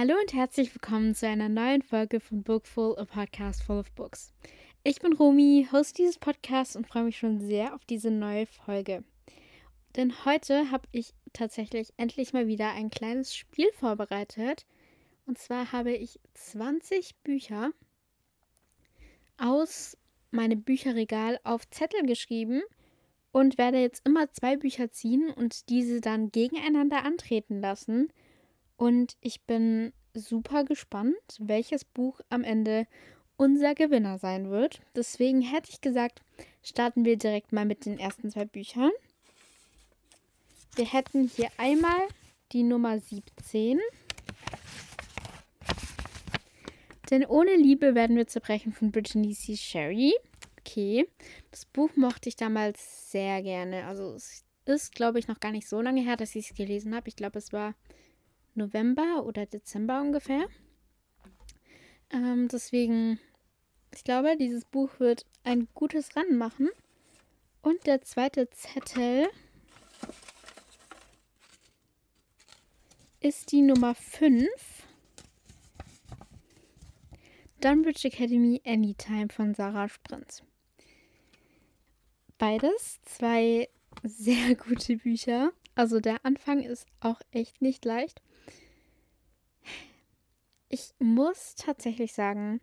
Hallo und herzlich willkommen zu einer neuen Folge von Bookful, a Podcast Full of Books. Ich bin Romi, Host dieses Podcasts und freue mich schon sehr auf diese neue Folge. Denn heute habe ich tatsächlich endlich mal wieder ein kleines Spiel vorbereitet, und zwar habe ich 20 Bücher aus meinem Bücherregal auf Zettel geschrieben und werde jetzt immer zwei Bücher ziehen und diese dann gegeneinander antreten lassen. Und ich bin super gespannt, welches Buch am Ende unser Gewinner sein wird. Deswegen hätte ich gesagt, starten wir direkt mal mit den ersten zwei Büchern. Wir hätten hier einmal die Nummer 17. Denn ohne Liebe werden wir zerbrechen von Brittany C. Sherry. Okay, das Buch mochte ich damals sehr gerne. Also es ist, glaube ich, noch gar nicht so lange her, dass ich es gelesen habe. Ich glaube, es war November oder Dezember ungefähr. Ähm, deswegen, ich glaube, dieses Buch wird ein gutes Rennen machen. Und der zweite Zettel ist die Nummer 5. Dunbridge Academy Anytime von Sarah Sprintz. Beides zwei sehr gute Bücher. Also der Anfang ist auch echt nicht leicht. Ich muss tatsächlich sagen,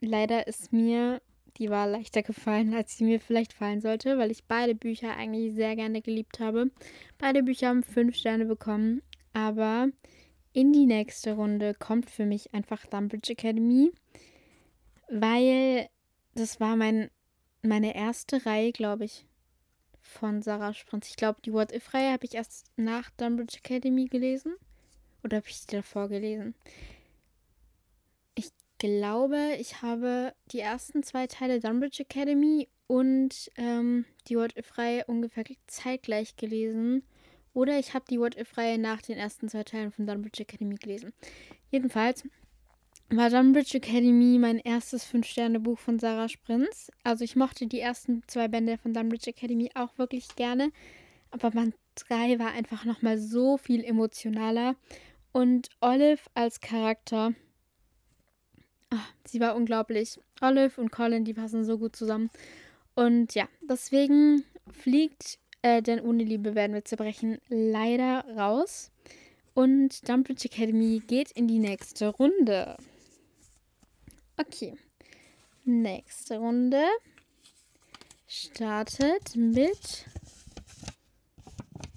leider ist mir die Wahl leichter gefallen, als sie mir vielleicht fallen sollte, weil ich beide Bücher eigentlich sehr gerne geliebt habe. Beide Bücher haben fünf Sterne bekommen, aber in die nächste Runde kommt für mich einfach Dumbridge Academy, weil das war mein, meine erste Reihe, glaube ich, von Sarah Sprinz. Ich glaube, die What If-Reihe habe ich erst nach Dumbridge Academy gelesen. Oder habe ich die davor gelesen? Ich glaube, ich habe die ersten zwei Teile Dunbridge Academy und ähm, die What If-Reihe ungefähr zeitgleich gelesen. Oder ich habe die What If-Reihe nach den ersten zwei Teilen von Dunbridge Academy gelesen. Jedenfalls war Dunbridge Academy mein erstes Fünf-Sterne-Buch von Sarah Sprinz. Also ich mochte die ersten zwei Bände von Dunbridge Academy auch wirklich gerne. Aber Band 3 war einfach nochmal so viel emotionaler. Und Olive als Charakter, oh, sie war unglaublich. Olive und Colin, die passen so gut zusammen. Und ja, deswegen fliegt, äh, denn ohne Liebe werden wir zerbrechen, leider raus. Und Dumbridge Academy geht in die nächste Runde. Okay. Nächste Runde startet mit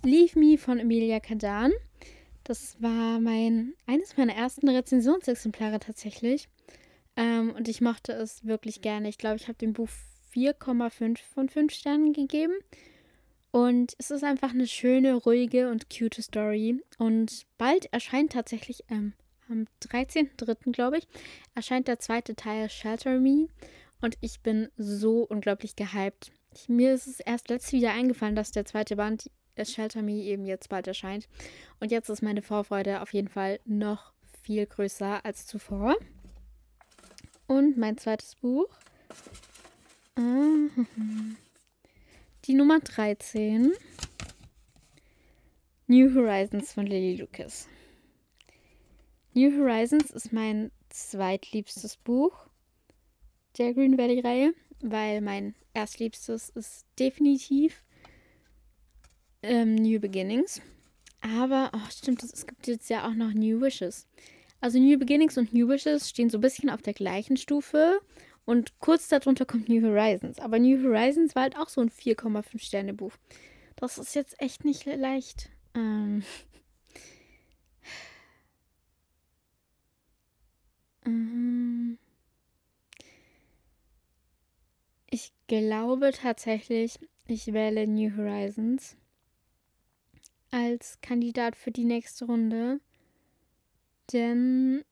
Leave Me von Emilia Kadan. Das war mein eines meiner ersten Rezensionsexemplare tatsächlich. Ähm, und ich mochte es wirklich gerne. Ich glaube, ich habe dem Buch 4,5 von 5 Sternen gegeben. Und es ist einfach eine schöne, ruhige und cute Story. Und bald erscheint tatsächlich, ähm, am 13.03., glaube ich, erscheint der zweite Teil Shelter Me. Und ich bin so unglaublich gehypt. Ich, mir ist es erst letztes wieder eingefallen, dass der zweite Band Shelter Me eben jetzt bald erscheint. Und jetzt ist meine Vorfreude auf jeden Fall noch viel größer als zuvor. Und mein zweites Buch. Die Nummer 13. New Horizons von Lily Lucas. New Horizons ist mein zweitliebstes Buch der Green Valley-Reihe, weil mein erstliebstes ist definitiv ähm, New Beginnings. Aber, oh, stimmt, es gibt jetzt ja auch noch New Wishes. Also New Beginnings und New Wishes stehen so ein bisschen auf der gleichen Stufe. Und kurz darunter kommt New Horizons. Aber New Horizons war halt auch so ein 4,5 Sterne Buch. Das ist jetzt echt nicht leicht. Ähm. ähm. Ich glaube tatsächlich, ich wähle New Horizons als Kandidat für die nächste Runde. Denn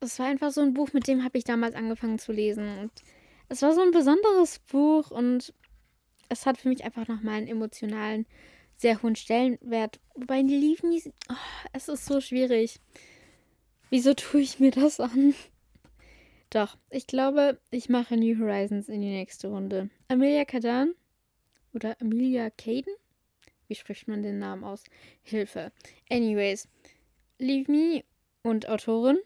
es war einfach so ein Buch, mit dem habe ich damals angefangen zu lesen. Und es war so ein besonderes Buch und es hat für mich einfach nochmal einen emotionalen, sehr hohen Stellenwert. Wobei Leave Me, oh, es ist so schwierig. Wieso tue ich mir das an? Doch, ich glaube, ich mache New Horizons in die nächste Runde. Amelia Kadan oder Amelia Caden? Wie spricht man den Namen aus? Hilfe. Anyways, Leave Me und Autorin,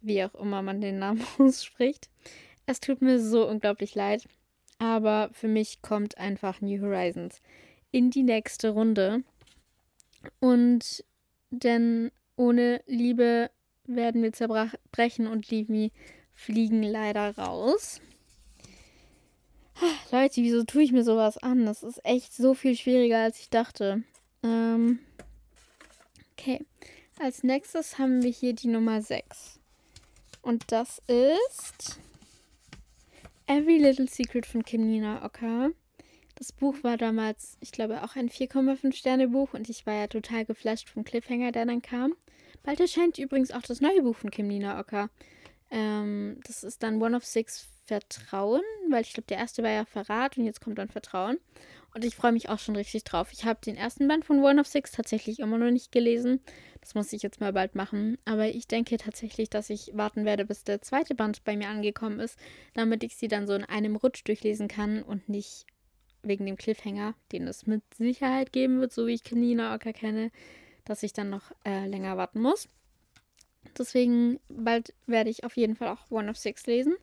wie auch immer man den Namen ausspricht. Es tut mir so unglaublich leid, aber für mich kommt einfach New Horizons in die nächste Runde. Und denn ohne Liebe werden wir zerbrechen und Leave Me fliegen leider raus. Leute, wieso tue ich mir sowas an? Das ist echt so viel schwieriger, als ich dachte. Ähm, okay. Als nächstes haben wir hier die Nummer 6. Und das ist Every Little Secret von Kim Nina Oka. Das Buch war damals, ich glaube, auch ein 4,5 Sterne Buch und ich war ja total geflasht vom Cliffhanger, der dann kam. Bald erscheint übrigens auch das neue Buch von Kim Nina Oka. Ähm, das ist dann One of Six Vertrauen, weil ich glaube, der erste war ja Verrat und jetzt kommt dann Vertrauen. Und ich freue mich auch schon richtig drauf. Ich habe den ersten Band von One of Six tatsächlich immer noch nicht gelesen. Das muss ich jetzt mal bald machen. Aber ich denke tatsächlich, dass ich warten werde, bis der zweite Band bei mir angekommen ist, damit ich sie dann so in einem Rutsch durchlesen kann und nicht wegen dem Cliffhanger, den es mit Sicherheit geben wird, so wie ich Kanina Ocker kenne, dass ich dann noch äh, länger warten muss. Deswegen bald werde ich auf jeden Fall auch One of Six lesen.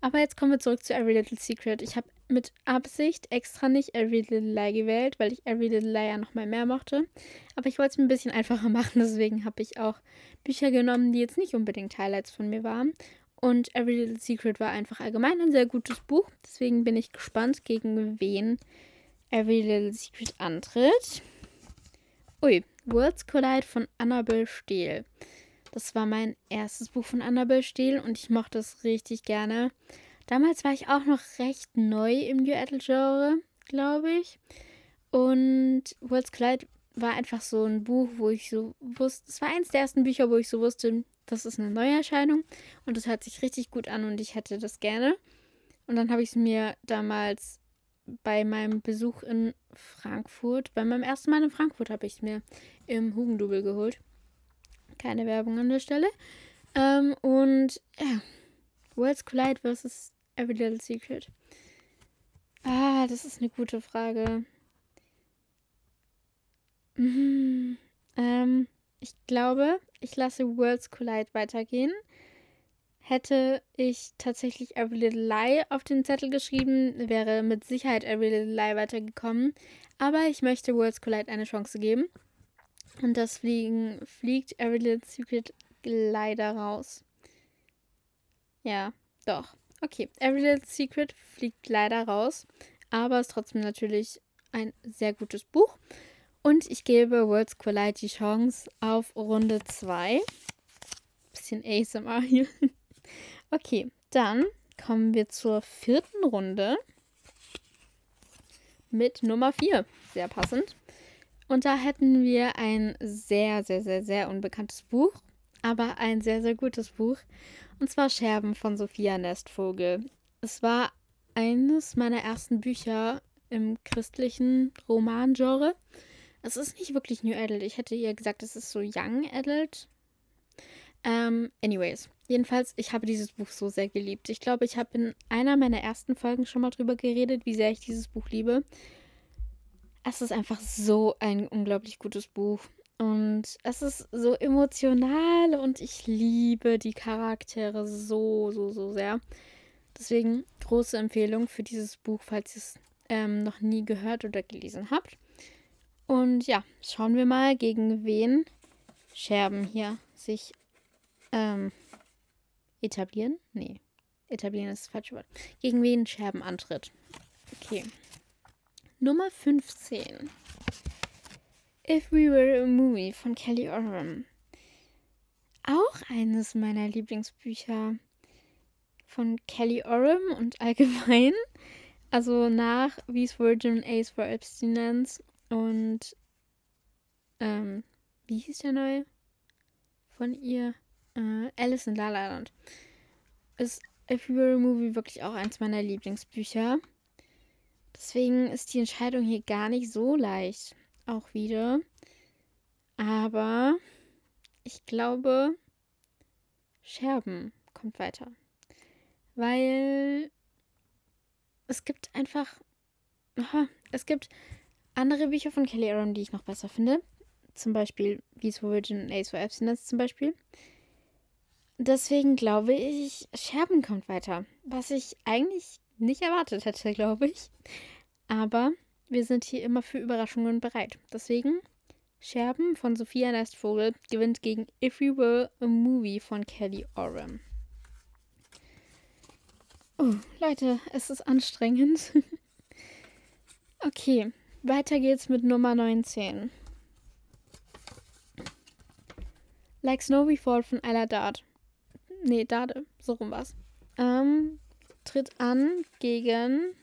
Aber jetzt kommen wir zurück zu Every Little Secret. Ich habe mit Absicht extra nicht Every Little Lie gewählt, weil ich Every Little Lie ja nochmal mehr mochte. Aber ich wollte es mir ein bisschen einfacher machen, deswegen habe ich auch Bücher genommen, die jetzt nicht unbedingt Highlights von mir waren. Und Every Little Secret war einfach allgemein ein sehr gutes Buch. Deswegen bin ich gespannt, gegen wen Every Little Secret antritt. Ui, Worlds Collide von Annabelle Steele. Das war mein erstes Buch von Annabelle Steele und ich mochte es richtig gerne. Damals war ich auch noch recht neu im New Adult Genre, glaube ich. Und World's Collide war einfach so ein Buch, wo ich so wusste, es war eins der ersten Bücher, wo ich so wusste, das ist eine Neuerscheinung und es hört sich richtig gut an und ich hätte das gerne. Und dann habe ich es mir damals bei meinem Besuch in Frankfurt, bei meinem ersten Mal in Frankfurt, habe ich es mir im Hugendubel geholt. Keine Werbung an der Stelle. Ähm, und ja, Worlds Collide versus Every Little Secret. Ah, das ist eine gute Frage. Mhm. Ähm, ich glaube, ich lasse Worlds Collide weitergehen. Hätte ich tatsächlich Every Little Lie auf den Zettel geschrieben, wäre mit Sicherheit Every Little Lie weitergekommen. Aber ich möchte Worlds Collide eine Chance geben. Und deswegen fliegt Every Little Secret leider raus. Ja, doch. Okay, Every Little Secret fliegt leider raus. Aber ist trotzdem natürlich ein sehr gutes Buch. Und ich gebe Worlds Collide die Chance auf Runde 2. Bisschen ASMR hier. Okay, dann kommen wir zur vierten Runde mit Nummer 4. Sehr passend. Und da hätten wir ein sehr, sehr, sehr, sehr unbekanntes Buch, aber ein sehr, sehr gutes Buch. Und zwar Scherben von Sophia Nestvogel. Es war eines meiner ersten Bücher im christlichen Romangenre. Es ist nicht wirklich New Adult. Ich hätte ihr gesagt, es ist so Young Adult. Ähm, anyways, jedenfalls, ich habe dieses Buch so sehr geliebt. Ich glaube, ich habe in einer meiner ersten Folgen schon mal drüber geredet, wie sehr ich dieses Buch liebe. Es ist einfach so ein unglaublich gutes Buch. Und es ist so emotional und ich liebe die Charaktere so, so, so sehr. Deswegen große Empfehlung für dieses Buch, falls ihr es ähm, noch nie gehört oder gelesen habt. Und ja, schauen wir mal, gegen wen Scherben hier sich ähm, etablieren. Nee, etablieren ist das falsche Wort. Gegen wen Scherben antritt. Okay. Nummer 15. If We Were a Movie von Kelly Oram. Auch eines meiner Lieblingsbücher von Kelly Oram und allgemein. Also nach V's Virgin Ace for Abstinence und ähm, wie hieß der neue? Von ihr? Äh, Alice in La La Land. Ist If You Were a Movie wirklich auch eins meiner Lieblingsbücher. Deswegen ist die Entscheidung hier gar nicht so leicht. Auch wieder. Aber ich glaube, Scherben kommt weiter. Weil es gibt einfach. Aha, es gibt andere Bücher von Kelly Aaron, die ich noch besser finde. Zum Beispiel for Virgin und Ace for Abstinence zum Beispiel. deswegen glaube ich, Scherben kommt weiter. Was ich eigentlich nicht erwartet hätte, glaube ich. Aber wir sind hier immer für Überraschungen bereit. Deswegen Scherben von Sophia Nestvogel gewinnt gegen If We Were a Movie von Kelly Oram. Oh, Leute, es ist anstrengend. okay, weiter geht's mit Nummer 19. Like Snow Fall von Ella Dart. Nee, Dade, so rum war's. Ähm, tritt an gegen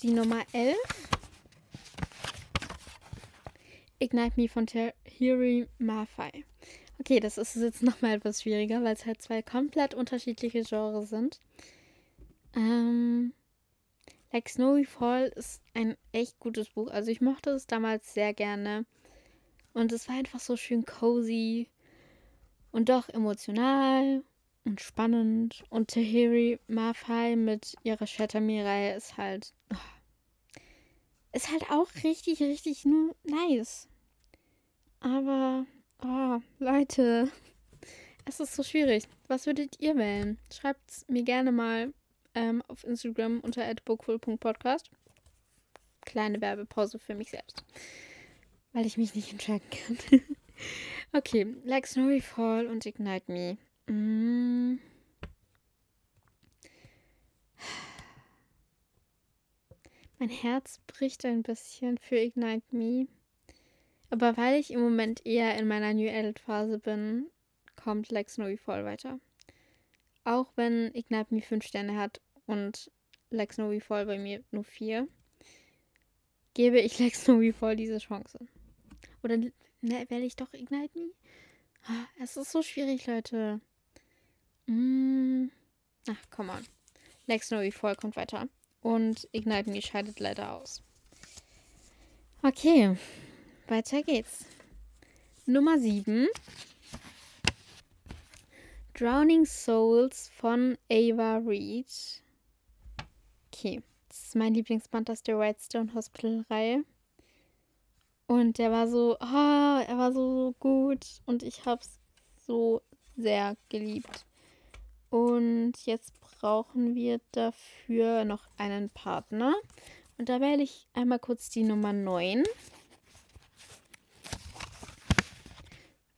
die Nummer 11. Ignite Me von Tahiri Mafai. Okay, das ist jetzt nochmal etwas schwieriger, weil es halt zwei komplett unterschiedliche Genres sind. Ähm, like Snowy Fall ist ein echt gutes Buch. Also ich mochte es damals sehr gerne. Und es war einfach so schön cozy und doch emotional und spannend. Und Tahiri Mafai mit ihrer Shatterme-Reihe ist halt. Oh, ist halt auch richtig, richtig nice. Aber, oh, Leute, es ist so schwierig. Was würdet ihr wählen? Schreibt es mir gerne mal ähm, auf Instagram unter bookful.podcast. Kleine Werbepause für mich selbst. Weil ich mich nicht entscheiden kann. okay, Like Snowy Fall und Ignite Me. Mm. Mein Herz bricht ein bisschen für Ignite Me. Aber weil ich im Moment eher in meiner New Adult Phase bin, kommt Like Snowy Fall weiter. Auch wenn Ignite Me 5 Sterne hat und Like Snowy Fall bei mir nur 4, gebe ich Like Snowy Fall diese Chance. Oder ne, wähle ich doch Ignite Me? Ah, es ist so schwierig, Leute. Mm. Ach, komm on. Like Snowy Fall kommt weiter. Und Ignite Me scheidet leider aus. Okay, weiter geht's. Nummer 7. Drowning Souls von Ava Reed. Okay, das ist mein Lieblingsband aus der Whitestone Hospital-Reihe. Und der war so, oh, er war so gut und ich hab's so sehr geliebt. Und jetzt brauchen wir dafür noch einen Partner. Und da wähle ich einmal kurz die Nummer 9.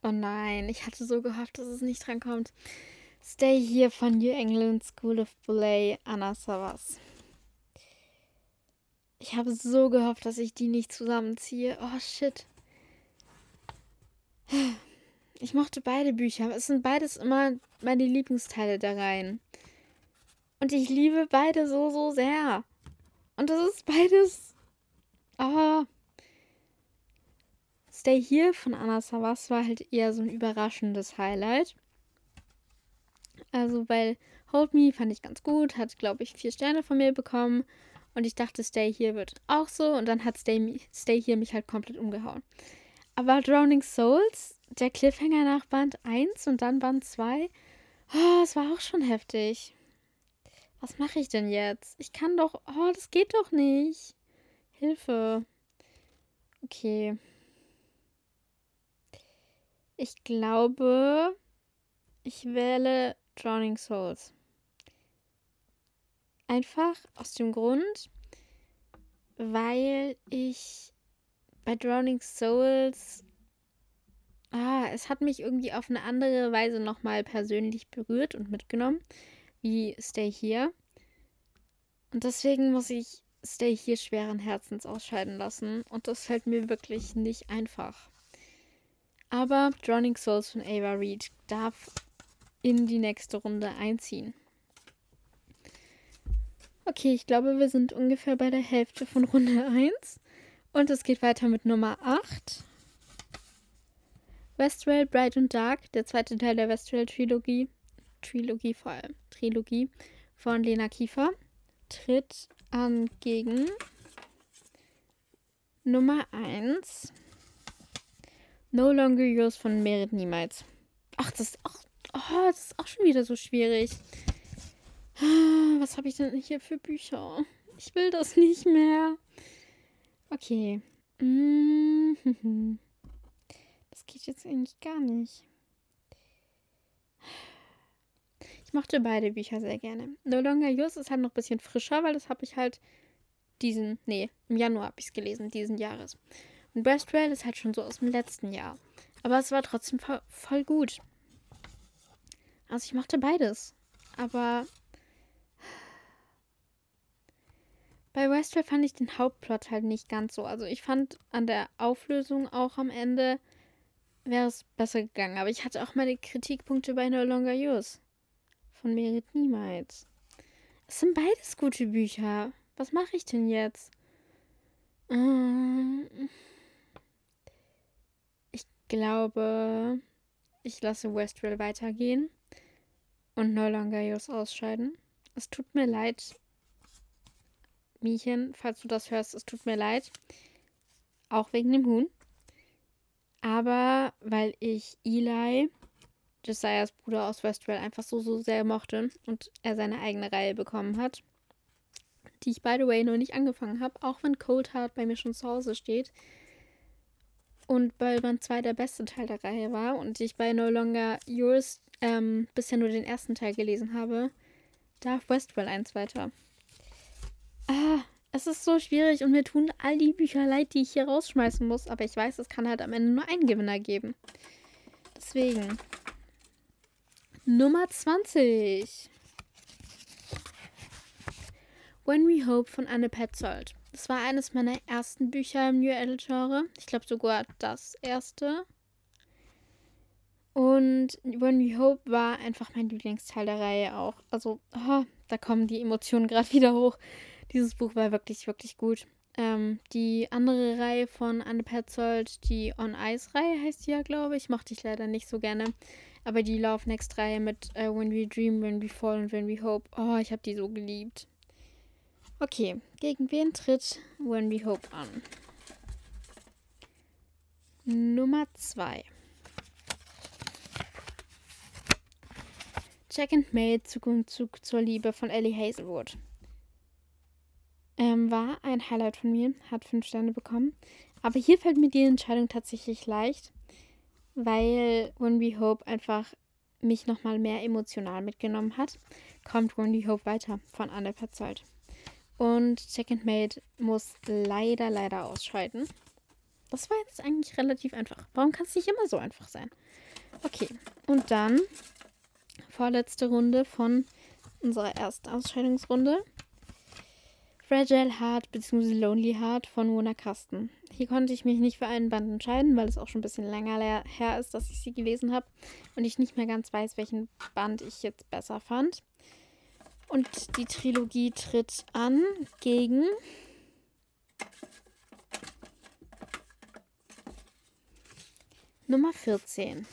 Oh nein, ich hatte so gehofft, dass es nicht drankommt. Stay here von New England School of Ballet, Anna Savas. Ich habe so gehofft, dass ich die nicht zusammenziehe. Oh shit. Ich mochte beide Bücher. Es sind beides immer meine Lieblingsteile da rein. Und ich liebe beide so, so sehr. Und das ist beides. Aber. Stay Here von Anna Savas war halt eher so ein überraschendes Highlight. Also, weil Hold Me fand ich ganz gut, hat, glaube ich, vier Sterne von mir bekommen. Und ich dachte, Stay Here wird auch so. Und dann hat Stay, Stay Here mich halt komplett umgehauen. Aber Drowning Souls, der Cliffhanger nach Band 1 und dann Band 2, oh, das war auch schon heftig. Was mache ich denn jetzt? Ich kann doch. Oh, das geht doch nicht. Hilfe. Okay. Ich glaube, ich wähle Drowning Souls. Einfach aus dem Grund, weil ich bei Drowning Souls. Ah, es hat mich irgendwie auf eine andere Weise nochmal persönlich berührt und mitgenommen wie Stay Here. Und deswegen muss ich Stay Here schweren Herzens ausscheiden lassen. Und das fällt mir wirklich nicht einfach. Aber Drowning Souls von Ava Reed darf in die nächste Runde einziehen. Okay, ich glaube, wir sind ungefähr bei der Hälfte von Runde 1. Und es geht weiter mit Nummer 8. Westrail Bright and Dark, der zweite Teil der Westrail Trilogie. Trilogie vor allem. Trilogie von Lena Kiefer tritt an gegen Nummer 1 No Longer Yours von Merit Niemals. Ach, das ist auch, oh, das ist auch schon wieder so schwierig. Was habe ich denn hier für Bücher? Ich will das nicht mehr. Okay. Mm, das geht jetzt eigentlich gar nicht. Ich mochte beide Bücher sehr gerne. No Longer Yours ist halt noch ein bisschen frischer, weil das habe ich halt diesen, nee, im Januar habe ich es gelesen, diesen Jahres. Und Breastrail ist halt schon so aus dem letzten Jahr. Aber es war trotzdem voll gut. Also ich mochte beides. Aber bei Westworld fand ich den Hauptplot halt nicht ganz so. Also ich fand an der Auflösung auch am Ende wäre es besser gegangen. Aber ich hatte auch meine Kritikpunkte bei No Longer Yours. Von Merit niemals. Es sind beides gute Bücher. Was mache ich denn jetzt? Ähm, ich glaube, ich lasse Westwell weitergehen und No Longer Yours ausscheiden. Es tut mir leid, Miechen, falls du das hörst, es tut mir leid. Auch wegen dem Huhn. Aber weil ich Eli, Josiahs Bruder aus Westwell, einfach so, so sehr mochte und er seine eigene Reihe bekommen hat, die ich, by the way, noch nicht angefangen habe, auch wenn Cold Heart bei mir schon zu Hause steht. Und weil Band 2 der beste Teil der Reihe war und ich bei No Longer Yours ähm, bisher nur den ersten Teil gelesen habe, darf Westwell eins weiter. Ah, es ist so schwierig und mir tun all die Bücher leid, die ich hier rausschmeißen muss, aber ich weiß, es kann halt am Ende nur einen Gewinner geben. Deswegen. Nummer 20. When We Hope von Anne Petzold. Das war eines meiner ersten Bücher im New Adult Genre. Ich glaube sogar das erste. Und When We Hope war einfach mein Lieblingsteil der Reihe auch. Also, oh, da kommen die Emotionen gerade wieder hoch. Dieses Buch war wirklich, wirklich gut. Ähm, die andere Reihe von Anne Petzold, die On Ice Reihe heißt die ja, glaube ich, mochte ich leider nicht so gerne. Aber die Love Next Reihe mit uh, When We Dream, When We Fall und When We Hope, oh, ich habe die so geliebt. Okay, gegen wen tritt When We Hope an? Nummer 2. Jack and May, Zug und Zug zur Liebe von Ellie Hazelwood. Ähm, war ein Highlight von mir, hat 5 Sterne bekommen. Aber hier fällt mir die Entscheidung tatsächlich leicht, weil When We Hope einfach mich nochmal mehr emotional mitgenommen hat. Kommt When We Hope weiter von Anne Petzold. Und Second Mate muss leider, leider ausscheiden. Das war jetzt eigentlich relativ einfach. Warum kann es nicht immer so einfach sein? Okay, und dann vorletzte Runde von unserer ersten Ausscheidungsrunde. Fragile Heart bzw. Lonely Heart von Mona Kasten. Hier konnte ich mich nicht für einen Band entscheiden, weil es auch schon ein bisschen länger her ist, dass ich sie gelesen habe und ich nicht mehr ganz weiß, welchen Band ich jetzt besser fand. Und die Trilogie tritt an gegen Nummer 14.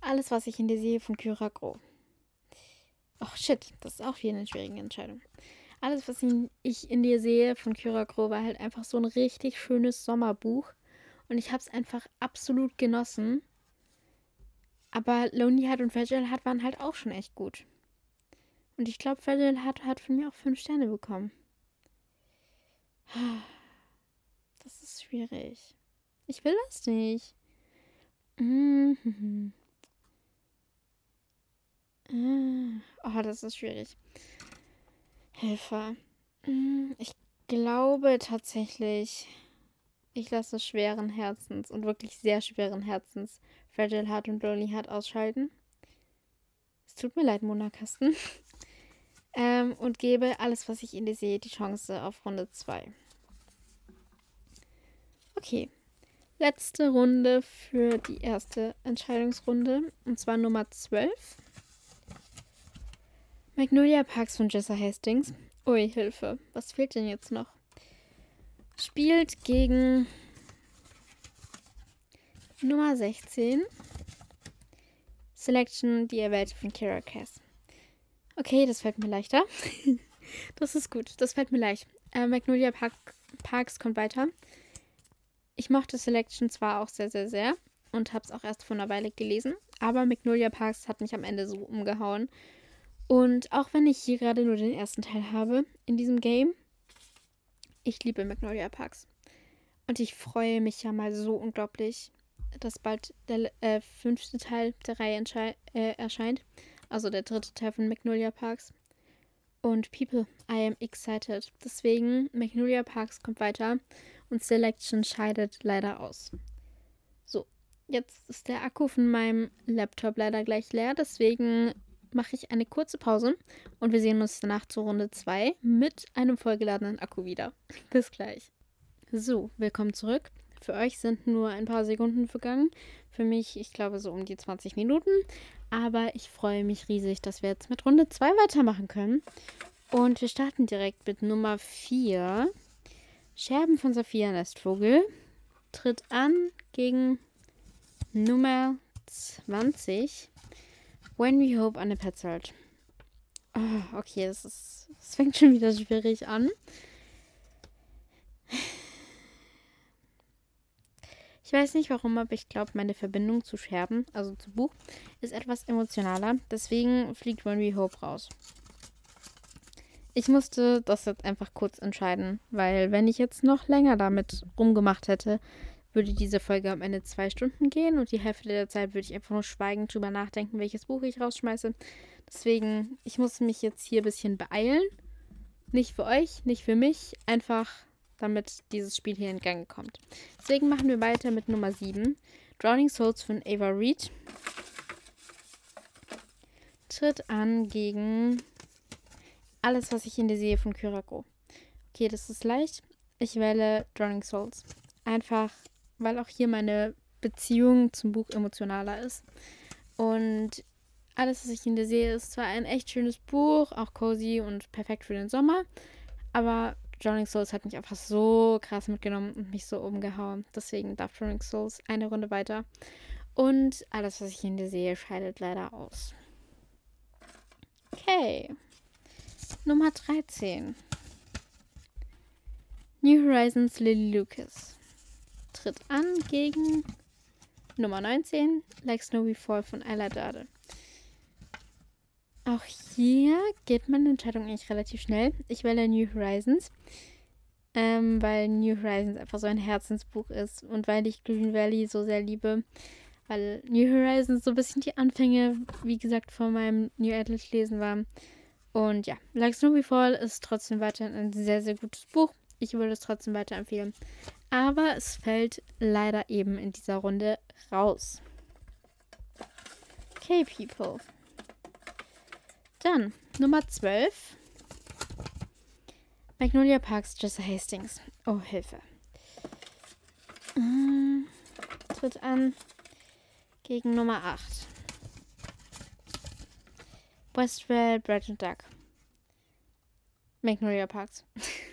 Alles, was ich in dir sehe von Kyra Gro. Ach shit, das ist auch hier eine schwierige Entscheidung. Alles, was ich in dir sehe von Kyra Gro, war halt einfach so ein richtig schönes Sommerbuch. Und ich habe es einfach absolut genossen. Aber Lonely Heart und Fragile Heart waren halt auch schon echt gut. Und ich glaube, Fragile Heart hat von mir auch fünf Sterne bekommen. Das ist schwierig. Ich will das nicht. Mhm. Oh, das ist schwierig. Hilfe. Mm, ich glaube tatsächlich, ich lasse schweren Herzens und wirklich sehr schweren Herzens Fragile Heart und Lonely Heart ausschalten. Es tut mir leid, Monakasten. ähm, und gebe alles, was ich in dir sehe, die Chance auf Runde 2. Okay. Letzte Runde für die erste Entscheidungsrunde. Und zwar Nummer 12. Magnolia Parks von Jessa Hastings. Ui, Hilfe. Was fehlt denn jetzt noch? Spielt gegen Nummer 16. Selection, die erwählte von Kira Cass. Okay, das fällt mir leichter. das ist gut, das fällt mir leicht. Äh, Magnolia Park, Parks kommt weiter. Ich mochte Selection zwar auch sehr, sehr, sehr und habe es auch erst vor einer Weile gelesen, aber Magnolia Parks hat mich am Ende so umgehauen. Und auch wenn ich hier gerade nur den ersten Teil habe in diesem Game, Ich liebe Magnolia Parks. Und ich freue mich ja mal so unglaublich, dass bald der äh, fünfte Teil der Reihe äh, erscheint. Also der dritte Teil von Magnolia Parks. Und People, I am excited. Deswegen, Magnolia Parks kommt weiter und Selection scheidet leider aus. So, jetzt ist der Akku von meinem Laptop leider gleich leer. Deswegen mache ich eine kurze Pause und wir sehen uns danach zur Runde 2 mit einem vollgeladenen Akku wieder. Bis gleich. So, willkommen zurück. Für euch sind nur ein paar Sekunden vergangen. Für mich, ich glaube, so um die 20 Minuten. Aber ich freue mich riesig, dass wir jetzt mit Runde 2 weitermachen können. Und wir starten direkt mit Nummer 4. Scherben von Sophia Nestvogel tritt an gegen Nummer 20. When We Hope on a Petzold. Oh, okay, das, das fängt schon wieder schwierig an. Ich weiß nicht warum, aber ich glaube, meine Verbindung zu Scherben, also zu Buch, ist etwas emotionaler. Deswegen fliegt When We Hope raus. Ich musste das jetzt einfach kurz entscheiden, weil wenn ich jetzt noch länger damit rumgemacht hätte, würde diese Folge am Ende zwei Stunden gehen und die Hälfte der Zeit würde ich einfach nur schweigend drüber nachdenken, welches Buch ich rausschmeiße. Deswegen, ich muss mich jetzt hier ein bisschen beeilen. Nicht für euch, nicht für mich, einfach damit dieses Spiel hier in Gang kommt. Deswegen machen wir weiter mit Nummer 7. Drowning Souls von Ava Reed. Tritt an gegen alles, was ich in der sehe von Kurako. Okay, das ist leicht. Ich wähle Drowning Souls. Einfach, weil auch hier meine Beziehung zum Buch emotionaler ist. Und alles, was ich in der sehe, ist zwar ein echt schönes Buch, auch cozy und perfekt für den Sommer, aber Drowning Souls hat mich einfach so krass mitgenommen und mich so umgehauen. Deswegen darf Drowning Souls eine Runde weiter. Und alles, was ich in der sehe, scheidet leider aus. Okay. Nummer 13. New Horizons Lily Lucas tritt an gegen Nummer 19, Like Snowy Fall von Ayla Dade. Auch hier geht meine Entscheidung eigentlich relativ schnell. Ich wähle New Horizons, ähm, weil New Horizons einfach so ein Herzensbuch ist und weil ich Green Valley so sehr liebe. Weil New Horizons so ein bisschen die Anfänge, wie gesagt, von meinem New Atlas lesen waren. Und ja, Like Snowy Fall ist trotzdem weiterhin ein sehr, sehr gutes Buch. Ich würde es trotzdem weiterempfehlen. Aber es fällt leider eben in dieser Runde raus. Okay, People. Dann Nummer 12. Magnolia Parks, Jesse Hastings. Oh, Hilfe. Ähm, tritt an gegen Nummer 8. Westwell, Bread and Duck. Magnolia Parks.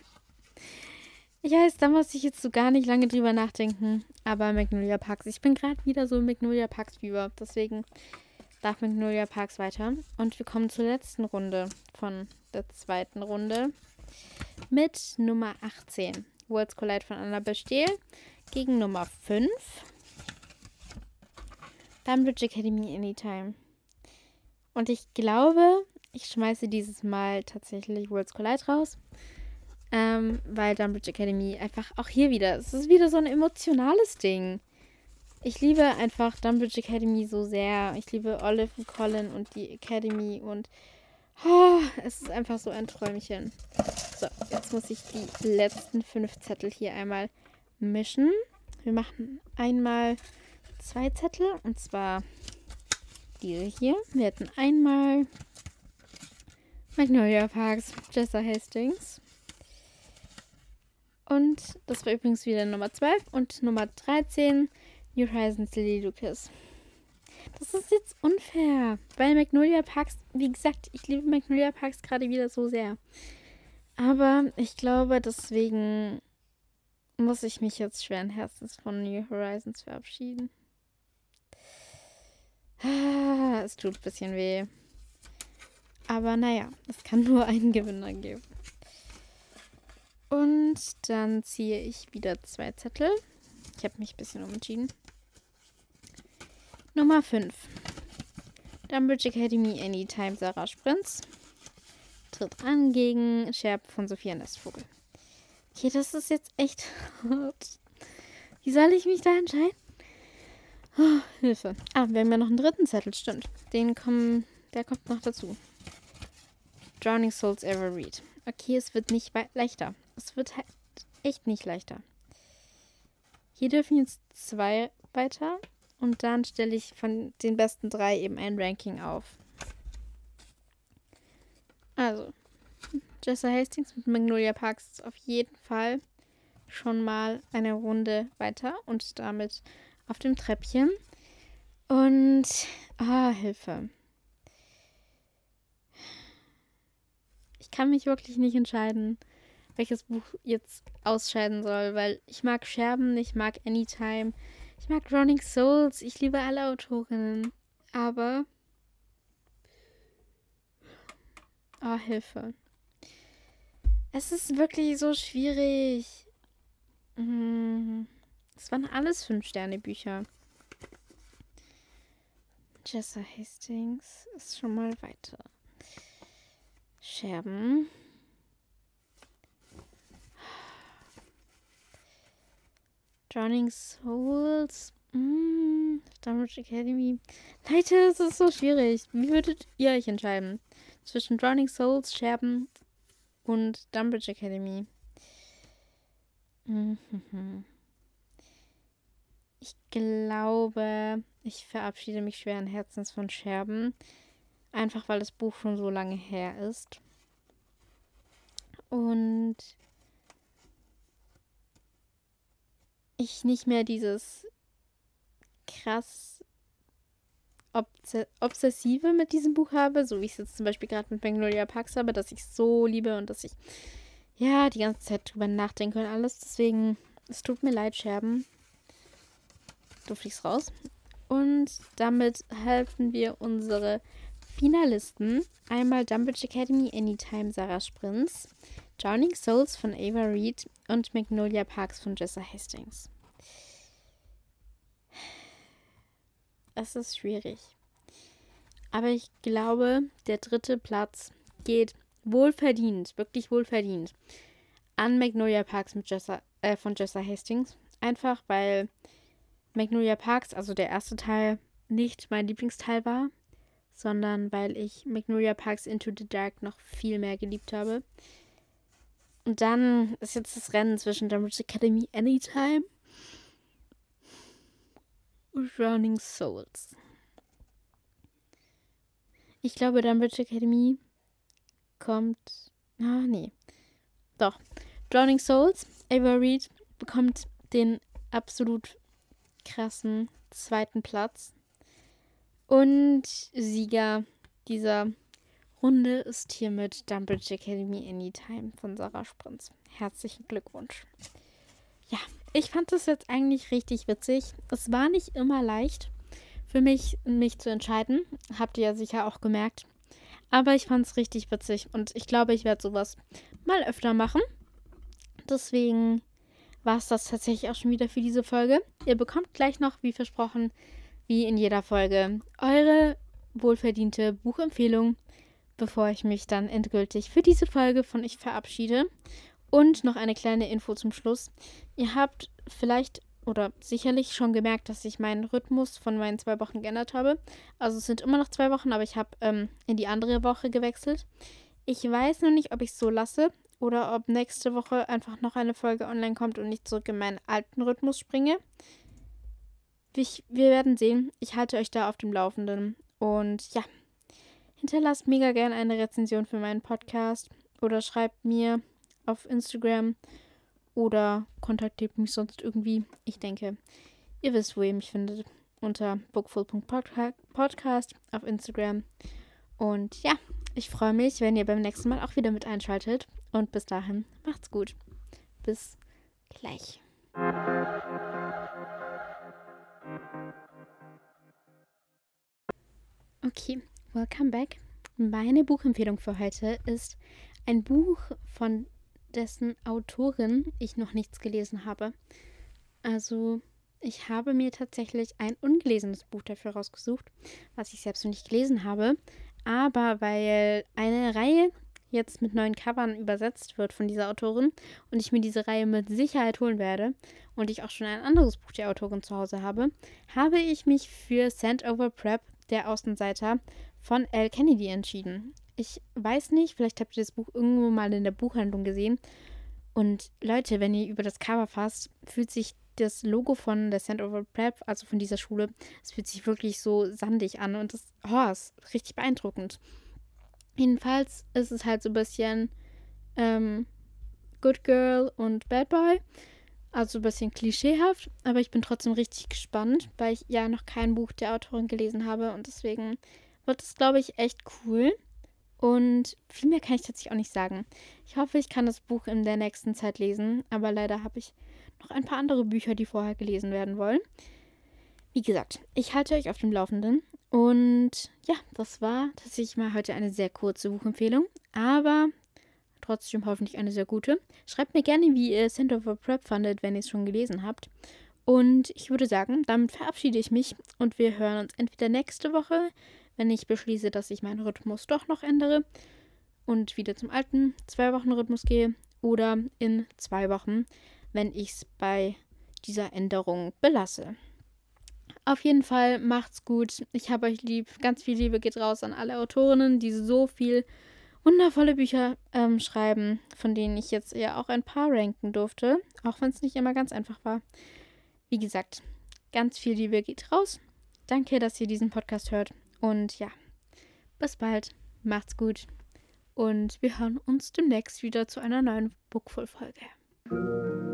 ich weiß, da muss ich jetzt so gar nicht lange drüber nachdenken. Aber Magnolia Parks. Ich bin gerade wieder so Magnolia Parks Fieber. Deswegen darf Magnolia Parks weiter. Und wir kommen zur letzten Runde von der zweiten Runde mit Nummer 18. Worlds Collide von Anna Bestiel gegen Nummer 5. Dunbridge Academy Anytime. Und ich glaube, ich schmeiße dieses Mal tatsächlich Worlds Collide raus. Ähm, weil Dunbridge Academy einfach auch hier wieder, es ist wieder so ein emotionales Ding. Ich liebe einfach Dumbridge Academy so sehr. Ich liebe Olive und Colin und die Academy und oh, es ist einfach so ein Träumchen. So, jetzt muss ich die letzten fünf Zettel hier einmal mischen. Wir machen einmal zwei Zettel und zwar diese hier. Wir hätten einmal Magnolia Parks, Jessa Hastings. Und das war übrigens wieder Nummer 12 und Nummer 13 New Horizons Lily Lucas. Das ist jetzt unfair, weil Magnolia Parks, wie gesagt, ich liebe Magnolia Parks gerade wieder so sehr. Aber ich glaube, deswegen muss ich mich jetzt schweren Herzens von New Horizons verabschieden. Ah, es tut ein bisschen weh. Aber naja, es kann nur einen Gewinner geben. Und dann ziehe ich wieder zwei Zettel. Ich habe mich ein bisschen umentschieden. Nummer 5. Dumbridge Academy Anytime Sarah Sprinz tritt an gegen Scherb von Sophia Nestvogel. Okay, das ist jetzt echt hart. Wie soll ich mich da entscheiden? Oh, Hilfe. Ah, wir haben ja noch einen dritten Zettel, stimmt. Den kommen, der kommt noch dazu. Drowning Souls Ever Read. Okay, es wird nicht leichter. Es wird halt echt nicht leichter. Hier dürfen jetzt zwei weiter und dann stelle ich von den besten drei eben ein Ranking auf. Also, Jessa Hastings mit Magnolia Parks ist auf jeden Fall schon mal eine Runde weiter und damit auf dem Treppchen. Und, ah, Hilfe. Ich kann mich wirklich nicht entscheiden, welches Buch jetzt ausscheiden soll, weil ich mag Scherben, ich mag Anytime, ich mag Drowning Souls, ich liebe alle Autorinnen, aber. Oh, Hilfe. Es ist wirklich so schwierig. Mhm. Es waren alles Fünf-Sterne-Bücher. Jessa Hastings ist schon mal weiter. Scherben. Drowning Souls. Mm, Dunbridge Academy. Leute, es ist so schwierig. Wie würdet ihr euch entscheiden? Zwischen Drowning Souls, Scherben und Dunbridge Academy. Ich glaube, ich verabschiede mich schweren Herzens von Scherben. Einfach weil das Buch schon so lange her ist. Und ich nicht mehr dieses krass Obsessive mit diesem Buch habe, so wie ich es jetzt zum Beispiel gerade mit Magnolia Parks habe, dass ich es so liebe und dass ich ja die ganze Zeit drüber nachdenke und alles. Deswegen, es tut mir leid, Scherben. Du fliegst raus. Und damit helfen wir unsere Finalisten. Einmal Dumbledore Academy Anytime Sarah Sprinz, Drowning Souls von Ava Reed und Magnolia Parks von Jessa Hastings. Es ist schwierig. Aber ich glaube, der dritte Platz geht wohlverdient, wirklich wohlverdient, an Magnolia Parks mit Jessa, äh, von Jessa Hastings. Einfach weil Magnolia Parks, also der erste Teil, nicht mein Lieblingsteil war, sondern weil ich Magnolia Parks Into the Dark noch viel mehr geliebt habe. Und dann ist jetzt das Rennen zwischen Dumbledore Academy Anytime Drowning Souls. Ich glaube, Dumbledore Academy kommt. Ah, nee. Doch. Drowning Souls, Ava Reed bekommt den absolut krassen zweiten Platz. Und Sieger dieser Runde ist hiermit Dumbledore Academy Anytime von Sarah Sprinz. Herzlichen Glückwunsch. Ja, ich fand das jetzt eigentlich richtig witzig. Es war nicht immer leicht für mich, mich zu entscheiden. Habt ihr ja sicher auch gemerkt. Aber ich fand es richtig witzig und ich glaube, ich werde sowas mal öfter machen. Deswegen war es das tatsächlich auch schon wieder für diese Folge. Ihr bekommt gleich noch, wie versprochen, wie in jeder Folge, eure wohlverdiente Buchempfehlung, bevor ich mich dann endgültig für diese Folge von euch verabschiede. Und noch eine kleine Info zum Schluss. Ihr habt vielleicht oder sicherlich schon gemerkt, dass ich meinen Rhythmus von meinen zwei Wochen geändert habe. Also es sind immer noch zwei Wochen, aber ich habe ähm, in die andere Woche gewechselt. Ich weiß noch nicht, ob ich es so lasse oder ob nächste Woche einfach noch eine Folge online kommt und ich zurück in meinen alten Rhythmus springe. Ich, wir werden sehen. Ich halte euch da auf dem Laufenden. Und ja, hinterlasst mega gerne eine Rezension für meinen Podcast oder schreibt mir auf Instagram oder kontaktiert mich sonst irgendwie. Ich denke, ihr wisst, wo ihr mich findet. Unter bookful.podcast auf Instagram. Und ja, ich freue mich, wenn ihr beim nächsten Mal auch wieder mit einschaltet. Und bis dahin, macht's gut. Bis gleich. Okay, welcome back. Meine Buchempfehlung für heute ist ein Buch von dessen Autorin ich noch nichts gelesen habe. Also ich habe mir tatsächlich ein ungelesenes Buch dafür rausgesucht, was ich selbst noch nicht gelesen habe. Aber weil eine Reihe jetzt mit neuen Covern übersetzt wird von dieser Autorin und ich mir diese Reihe mit Sicherheit holen werde und ich auch schon ein anderes Buch der Autorin zu Hause habe, habe ich mich für Sand Over Prep, der Außenseiter von L. Kennedy entschieden. Ich weiß nicht, vielleicht habt ihr das Buch irgendwo mal in der Buchhandlung gesehen. Und Leute, wenn ihr über das Cover fasst, fühlt sich das Logo von der Sand Over Prep, also von dieser Schule, es fühlt sich wirklich so sandig an und das oh, ist richtig beeindruckend. Jedenfalls ist es halt so ein bisschen ähm, Good Girl und Bad Boy. Also ein bisschen klischeehaft, aber ich bin trotzdem richtig gespannt, weil ich ja noch kein Buch der Autorin gelesen habe und deswegen wird es, glaube ich, echt cool. Und viel mehr kann ich tatsächlich auch nicht sagen. Ich hoffe, ich kann das Buch in der nächsten Zeit lesen, aber leider habe ich noch ein paar andere Bücher, die vorher gelesen werden wollen. Wie gesagt, ich halte euch auf dem Laufenden. Und ja, das war tatsächlich mal heute eine sehr kurze Buchempfehlung, aber trotzdem hoffentlich eine sehr gute. Schreibt mir gerne, wie ihr Center for Prep fandet, wenn ihr es schon gelesen habt. Und ich würde sagen, damit verabschiede ich mich und wir hören uns entweder nächste Woche, wenn ich beschließe, dass ich meinen Rhythmus doch noch ändere und wieder zum alten Zwei-Wochen-Rhythmus gehe, oder in zwei Wochen, wenn ich es bei dieser Änderung belasse. Auf jeden Fall macht's gut. Ich habe euch lieb. Ganz viel Liebe geht raus an alle Autorinnen, die so viel wundervolle Bücher ähm, schreiben, von denen ich jetzt ja auch ein paar ranken durfte, auch wenn es nicht immer ganz einfach war. Wie gesagt, ganz viel Liebe geht raus. Danke, dass ihr diesen Podcast hört. Und ja, bis bald. Macht's gut. Und wir hören uns demnächst wieder zu einer neuen Bookful-Folge.